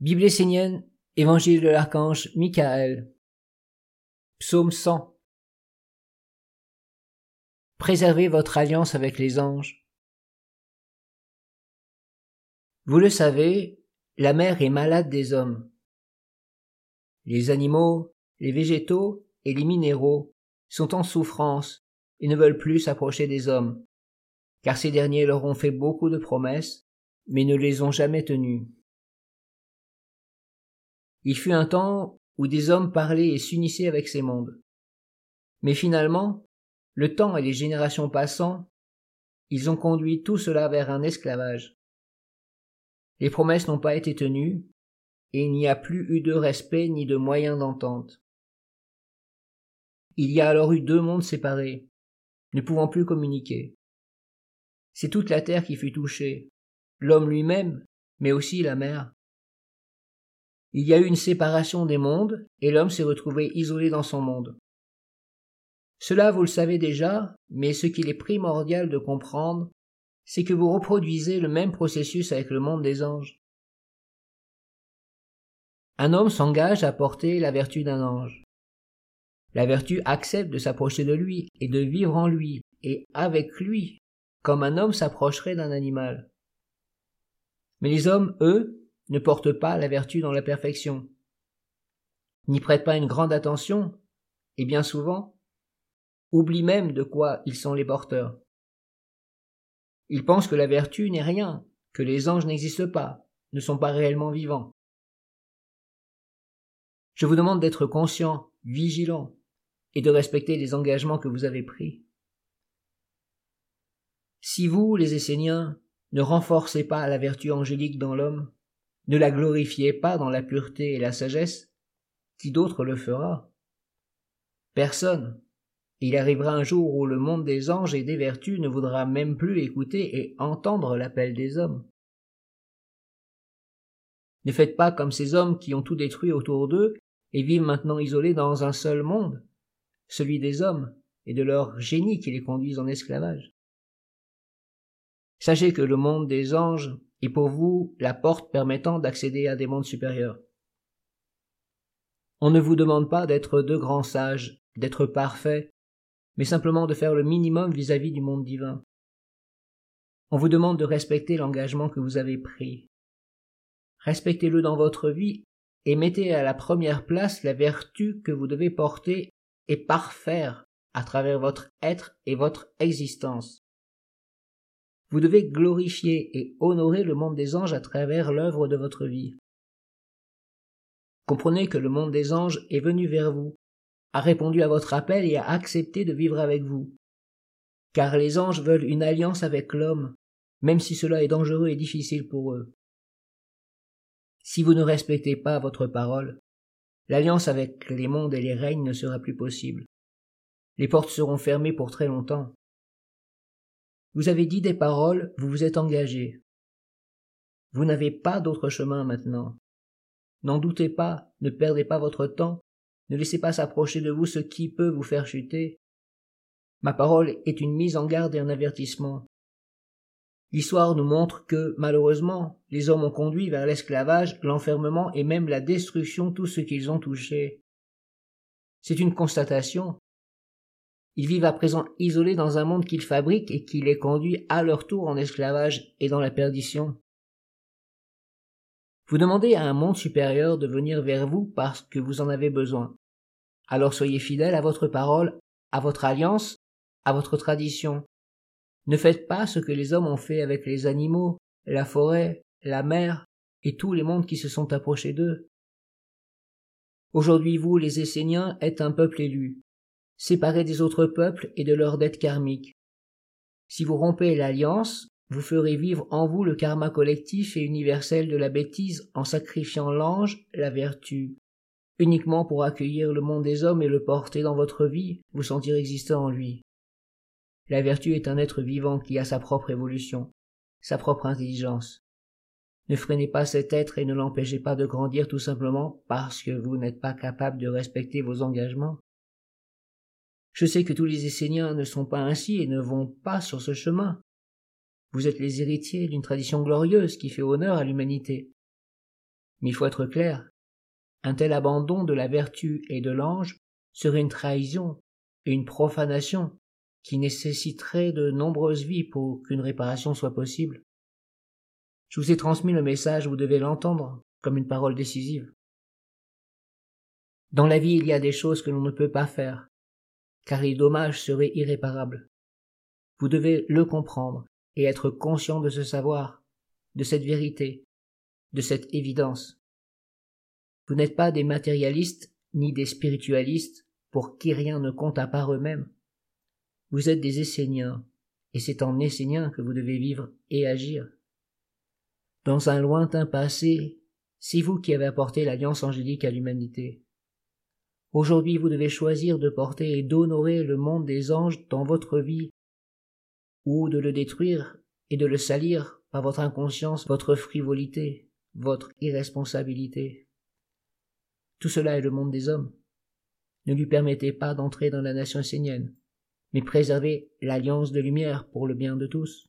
Bible essénienne, Évangile de l'archange Michael. Psaume 100. Préservez votre alliance avec les anges. Vous le savez, la mer est malade des hommes. Les animaux, les végétaux et les minéraux sont en souffrance et ne veulent plus s'approcher des hommes, car ces derniers leur ont fait beaucoup de promesses, mais ne les ont jamais tenues. Il fut un temps où des hommes parlaient et s'unissaient avec ces mondes. Mais finalement, le temps et les générations passant, ils ont conduit tout cela vers un esclavage. Les promesses n'ont pas été tenues, et il n'y a plus eu de respect ni de moyens d'entente. Il y a alors eu deux mondes séparés, ne pouvant plus communiquer. C'est toute la terre qui fut touchée, l'homme lui-même, mais aussi la mer. Il y a eu une séparation des mondes, et l'homme s'est retrouvé isolé dans son monde. Cela vous le savez déjà, mais ce qu'il est primordial de comprendre, c'est que vous reproduisez le même processus avec le monde des anges. Un homme s'engage à porter la vertu d'un ange. La vertu accepte de s'approcher de lui et de vivre en lui et avec lui, comme un homme s'approcherait d'un animal. Mais les hommes, eux, ne portent pas la vertu dans la perfection, n'y prêtent pas une grande attention, et bien souvent, oublient même de quoi ils sont les porteurs. Ils pensent que la vertu n'est rien, que les anges n'existent pas, ne sont pas réellement vivants. Je vous demande d'être conscient, vigilant, et de respecter les engagements que vous avez pris. Si vous, les Esséniens, ne renforcez pas la vertu angélique dans l'homme, ne la glorifiez pas dans la pureté et la sagesse, qui d'autre le fera? Personne. Il arrivera un jour où le monde des anges et des vertus ne voudra même plus écouter et entendre l'appel des hommes. Ne faites pas comme ces hommes qui ont tout détruit autour d'eux et vivent maintenant isolés dans un seul monde, celui des hommes et de leur génie qui les conduisent en esclavage. Sachez que le monde des anges et pour vous la porte permettant d'accéder à des mondes supérieurs. On ne vous demande pas d'être de grands sages, d'être parfaits, mais simplement de faire le minimum vis-à-vis du monde divin. On vous demande de respecter l'engagement que vous avez pris. Respectez-le dans votre vie et mettez à la première place la vertu que vous devez porter et parfaire à travers votre être et votre existence. Vous devez glorifier et honorer le monde des anges à travers l'œuvre de votre vie. Comprenez que le monde des anges est venu vers vous, a répondu à votre appel et a accepté de vivre avec vous. Car les anges veulent une alliance avec l'homme, même si cela est dangereux et difficile pour eux. Si vous ne respectez pas votre parole, l'alliance avec les mondes et les règnes ne sera plus possible. Les portes seront fermées pour très longtemps. Vous avez dit des paroles, vous vous êtes engagé. Vous n'avez pas d'autre chemin maintenant. N'en doutez pas, ne perdez pas votre temps, ne laissez pas s'approcher de vous ce qui peut vous faire chuter. Ma parole est une mise en garde et un avertissement. L'histoire nous montre que, malheureusement, les hommes ont conduit vers l'esclavage, l'enfermement et même la destruction tout ce qu'ils ont touché. C'est une constatation, ils vivent à présent isolés dans un monde qu'ils fabriquent et qui les conduit à leur tour en esclavage et dans la perdition. Vous demandez à un monde supérieur de venir vers vous parce que vous en avez besoin. Alors soyez fidèles à votre parole, à votre alliance, à votre tradition. Ne faites pas ce que les hommes ont fait avec les animaux, la forêt, la mer et tous les mondes qui se sont approchés d'eux. Aujourd'hui vous, les Esséniens, êtes un peuple élu, séparés des autres peuples et de leurs dettes karmiques. Si vous rompez l'alliance, vous ferez vivre en vous le karma collectif et universel de la bêtise en sacrifiant l'ange, la vertu. Uniquement pour accueillir le monde des hommes et le porter dans votre vie, vous sentir existant en lui. La vertu est un être vivant qui a sa propre évolution, sa propre intelligence. Ne freinez pas cet être et ne l'empêchez pas de grandir tout simplement parce que vous n'êtes pas capable de respecter vos engagements. Je sais que tous les Esséniens ne sont pas ainsi et ne vont pas sur ce chemin. Vous êtes les héritiers d'une tradition glorieuse qui fait honneur à l'humanité. Mais il faut être clair. Un tel abandon de la vertu et de l'ange serait une trahison et une profanation qui nécessiterait de nombreuses vies pour qu'une réparation soit possible. Je vous ai transmis le message, vous devez l'entendre comme une parole décisive. Dans la vie, il y a des choses que l'on ne peut pas faire, car les dommages seraient irréparables. Vous devez le comprendre et être conscient de ce savoir, de cette vérité, de cette évidence. Vous n'êtes pas des matérialistes ni des spiritualistes pour qui rien ne compte à part eux-mêmes. Vous êtes des Esséniens, et c'est en Esséniens que vous devez vivre et agir. Dans un lointain passé, c'est vous qui avez apporté l'alliance angélique à l'humanité. Aujourd'hui, vous devez choisir de porter et d'honorer le monde des anges dans votre vie, ou de le détruire et de le salir par votre inconscience, votre frivolité, votre irresponsabilité. Tout cela est le monde des hommes. Ne lui permettez pas d'entrer dans la nation essénienne, mais préservez l'alliance de lumière pour le bien de tous.